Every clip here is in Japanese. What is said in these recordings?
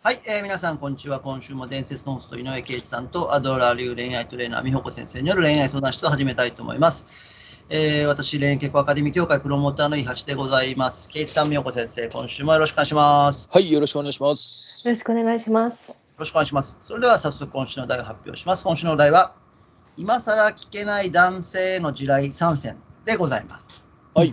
はい、えー皆さん、こんにちは。今週も伝説のホスト、井上圭一さんとアドラー流恋愛トレーナー、美穂子先生による恋愛相談室を始めたいと思います。えー私、恋愛結婚アカデミー協会プロモーターの伊橋でございます。圭一さん、美穂子先生、今週もよろしくお願いします。はい、よろしくお願いします。よろしくお願いします。よろしくお願いします。それでは早速今週のお題を発表します。今週のお題は、今更聞けない男性への地雷参戦でございます。はい。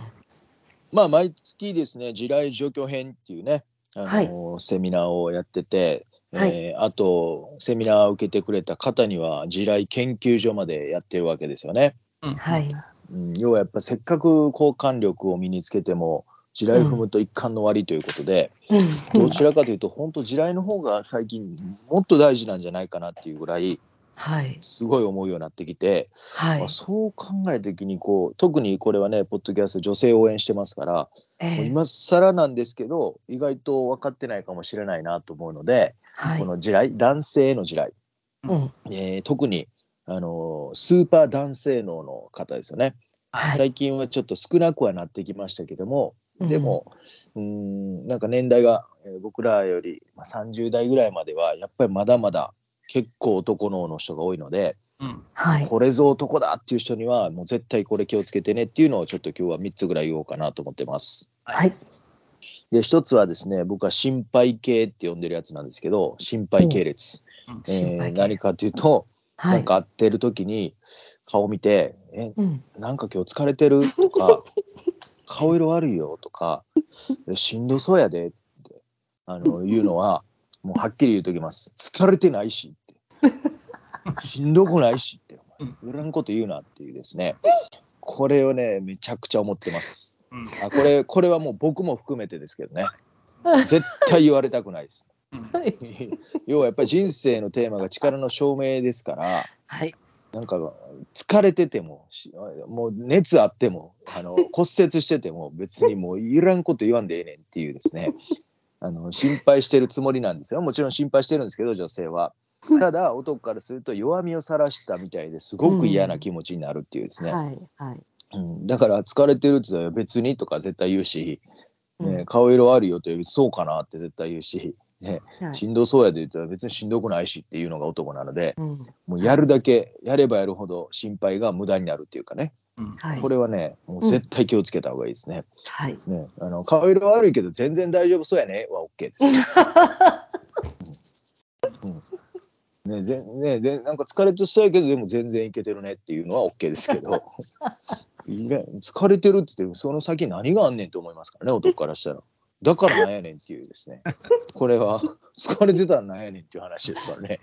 まあ、毎月ですね、地雷除去編っていうね、あのセミナーをやってて、はい。えーあと、セミナーを受けてくれた方には、地雷研究所までやってるわけですよね。うん。はい。うん、要はやっぱせっかく交換力を身につけても、地雷踏むと一貫の割ということで、どちらかというと、本当地雷の方が最近もっと大事なんじゃないかなっていうぐらい、はい。すごい思うようになってきて、はいまあ、。そう考えた時にこう特にこれはねポッドキャスト女性を応援してますから、ええ今更なんですけど意外と分かってないかもしれないなと思うので、はいこ。の地雷男性への地雷、うん。えー特にあのースーパー男性脳の方ですよね、はい。最近はちょっと少なくはなってきましたけどもでもうーんなんか年代が、えー僕らより、まあ、30代ぐらいまではやっぱりまだまだ結構男脳の人が多いので、うん。はい。これぞ男だっていう人にはもう絶対これ気をつけてねっていうのをちょっと今日は3つぐらい言おうかなと思ってます。はい。で一つはですね僕は心配系って呼んでるやつなんですけど心配系列、うんえー何かっていうと、はないん。か会ってる時に顔見て「えうん。なんか今日疲れてる?」とか「顔色悪いよ」とか「えしんどそうやで」ってあの言うのはもうはっきり言うときます「疲れてないし」って「しんどくないし」って「お前いらんこと言うな」っていうですね。これをねめちゃくちゃ思ってます。うん。あこれこれはもう僕も含めてですけどね。絶対言われたくないです。要はやっぱり人生のテーマが力の証明ですから。はい。なんか疲れててもしもう熱あってもあの骨折してても別にもういらんこと言わんでええねんっていうですねあの心配してるつもりなんですよもちろん心配してるんですけど女性は。ただ男からすると弱みを晒したみたいですごく嫌な気持ちになるっていうですね、はい。はい。うんだから疲れてるって言ったら別にとか絶対言うし、ねうん顔色悪いよと言うそうかなって絶対言うし、ね、はいしんどそうやで言ったら別にしんどくないしっていうのが男なのでうん。もうやるだけやればやるほど心配が無駄になるっていうかねうんはい。これはねもう絶対気をつけた方がいいですね。はい。ねあの顔色悪いけど全然大丈夫そうやね。は OK です。うん。ねぜねでなんか疲れてそうやけどでも全然いけてるねっていうのは OK ですけど。疲れてるって言ってその先何があんねんと思いますからね男からしたら。だからなんやねんっていうですね。これは疲れてたらなんやねんっていう話ですからね。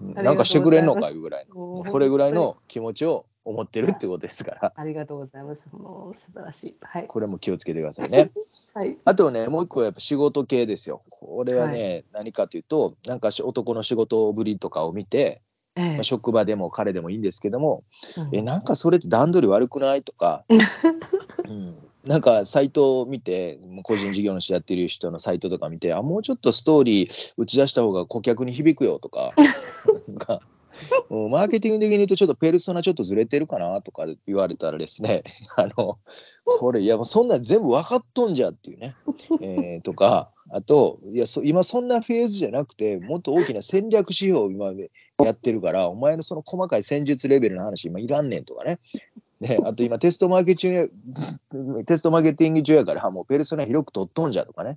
うん。なんかしてくれんのかいうぐらいの。これぐらいの気持ちを思ってるってことですから ありがとうございます。もう素晴らしい。はい。これも気をつけてくださいね。はい。あとねもう一個はやっぱ仕事系ですよ。これはね、何かというとなんかし男の仕事ぶりとかを見て、ええまあ、職場でも彼でもいいんですけども、うんえなんかそれって段取り悪くない？とか、うん、なんかサイトを見て個人事業主やってる人のサイトとか見てあもうちょっとストーリー打ち出した方が顧客に響くよとかなんかも うマーケティング的に言うとちょっとペルソナちょっとずれてるかなとか言われたらですね あのこれいやもうそんなん全部分かっとんじゃっていうね、えーとかあといやそ今そんなフェーズじゃなくてもっと大きな戦略指標を今やってるからお前のその細かい戦術レベルの話今いらんねんとかね。ね、あと今テストマーケ中やテストマーケティング中やからもうペルソナ広く取っとんじゃとかね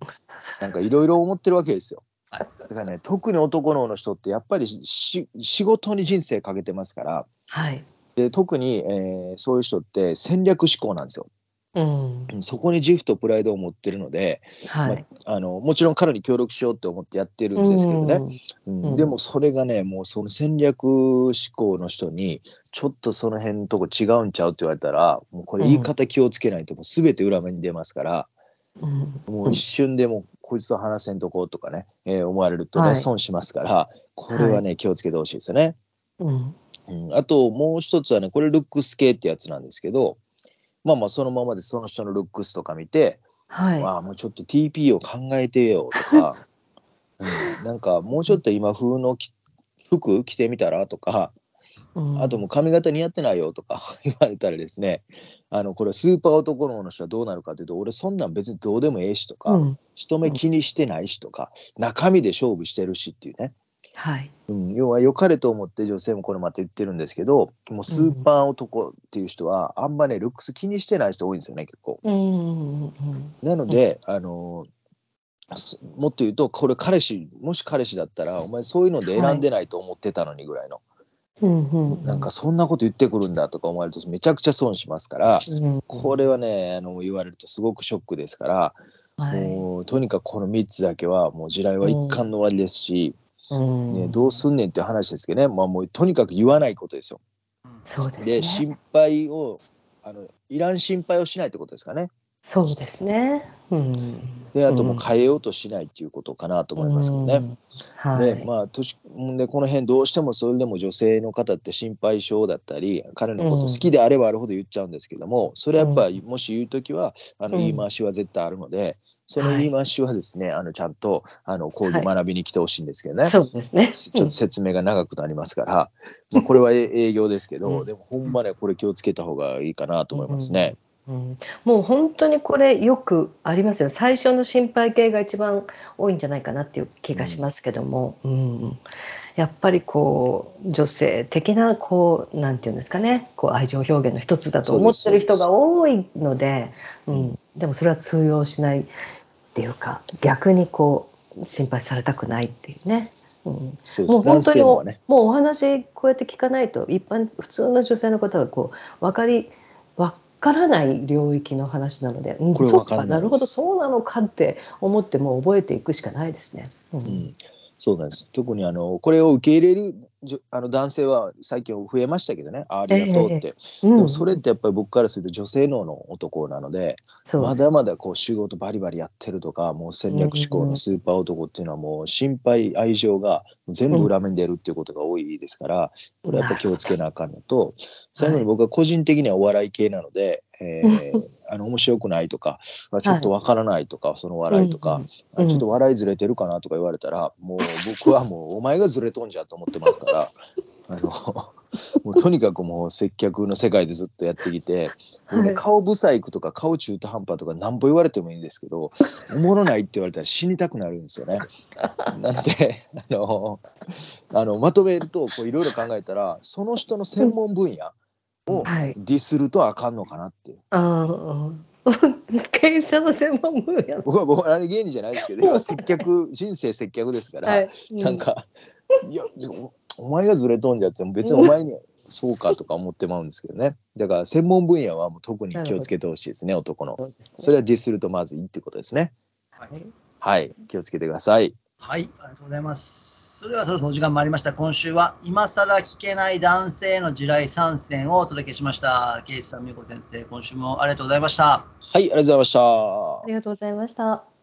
なんかいろいろ思ってるわけですよ。はいだからね特に男のの人ってやっぱりし仕事に人生かけてますからはい。で特に、えーそういう人って戦略思考なんですよ。うん。そこに自負とプライドを持ってるので、はい。まあのもちろん彼に協力しようって思ってやってるんですけどね、うんうんでもそれがねもうその戦略思考の人にちょっとその辺のとこ違うんちゃうって言われたらもうこれ言い方気をつけないともう全て裏目に出ますから、うん。もう一瞬でもうこいつと話せんとこうとかね、えー思われるとね、はい損しますからこれはね、気をつけてほしいですよね。うん。うん、あともう一つはねこれルックス系ってやつなんですけどまあまあそのままでその人のルックスとか見て、はい。まあもうちょっと TP を考えてよとか、うん、なんかもうちょっと今風のき服着てみたらとかうんあともう髪型似合ってないよとか 言われたらですねあのこれスーパー男の人はどうなるかというと俺そんなん別にどうでもええしとか、うん人目気にしてないしとか中身で勝負してるしっていうね、はい。うん、要は良かれと思って女性もこれまた言ってるんですけどもうスーパー男っていう人はあんまねルックス気にしてない人多いんですよね結構。うんうんうんなので、あのすもっと言うとこれ彼氏もし彼氏だったらお前そういうので選んでないと思ってたのにぐらいの、うんうんうん。なんかそんなこと言ってくるんだとか思われるとめちゃくちゃ損しますから、うん、これはねあの言われるとすごくショックですから、はい。もうとにかくこの3つだけはもう地雷は一貫の終わりですし、うんね、どうすんねんって話ですけどね、まあ、もうとにかく言わないことですよ。そうですね。で心配をあのいらん心配をしないってことですかね。そうですね。うん。であともう変えようとしないっていうことかなと思いますけどね。うん。はい。でまあ年でこの辺どうしてもそれでも女性の方って心配性だったり彼のこと好きであればあるほど言っちゃうんですけども、それやっぱりもし言う時はあのうん言い回しは絶対あるので、その言い回しはですね、あのちゃんとあの講義はい学びに来てほしいんですけどね。そうですね。ちょっと説明が長くなりますから、まあ、これはえ営業ですけど、うんでもほんまねこれ気をつけた方がいいかなと思いますね。うん、もう本当にこれよくありますよ。最初の心配系が一番多いんじゃないかなっていう気がしますけども、うん。やっぱりこう女性的なこうなんていうんですかね。こう愛情表現の一つだと思ってる人が多いので。う、ん、でもそれは通用しないっていうか逆にこう心配されたくないっていうね。うん。そうです。男もう本当にね。もうお話こうやって聞かないと一般普通の女性の方はこう分かり分からない領域の話なので、うんこれそっ分かんないかなるほどそうなのかって思ってもう覚えていくしかないですね。うん。うん、そうなんです。特にあのこれを受け入れるじょあの男性は最近増えましたけどね。あありがとうって、うん。でもそれってやっぱり僕からすると女性脳の男なのでです。まだまだこう仕事バリバリやってるとかもう戦略志向のスーパー男っていうのはもう心配愛情が全部裏面に出るっていうことが多いですから、これやっぱ気をつけなあかんのと最後に僕は個人的にはお笑い系なので、えーあの面白くないとかあちょっとわからないとか、その笑いとか、うんあちょっと笑いずれてるかなとか言われたら、もう僕はもう お前がずれとんじゃと思ってますからあのもうとにかくもう接客の世界でずっとやってきて、はい。顔ブサイクとか顔中途半端とかなんぼ言われてもいいんですけどおもろないって言われたら死にたくなるんですよね。なんであのあのまとめるとこういろいろ考えたらその人の専門分野をはい。ディスるとあかんのかなって。いう。ああ経営者の専門分野。僕は僕はあれ芸人じゃないですけど接客人生接客ですから、はい、なんか、いやおお前がずれとんじゃって別にお前にはそうかとか思ってまうんですけどね。だから専門分野はもう特に気をつけてほしいですね男のそうですね。それはディスるとまずいってことですね。はい。はい。気をつけてくださいはい、ありがとうございます。それではそろそろお時間もありました。今週は今更聞けない男性の地雷参戦をお届けしました。ケイスさん、美子先生、今週もありがとうございました。はいありがとうございましたありがとうございました。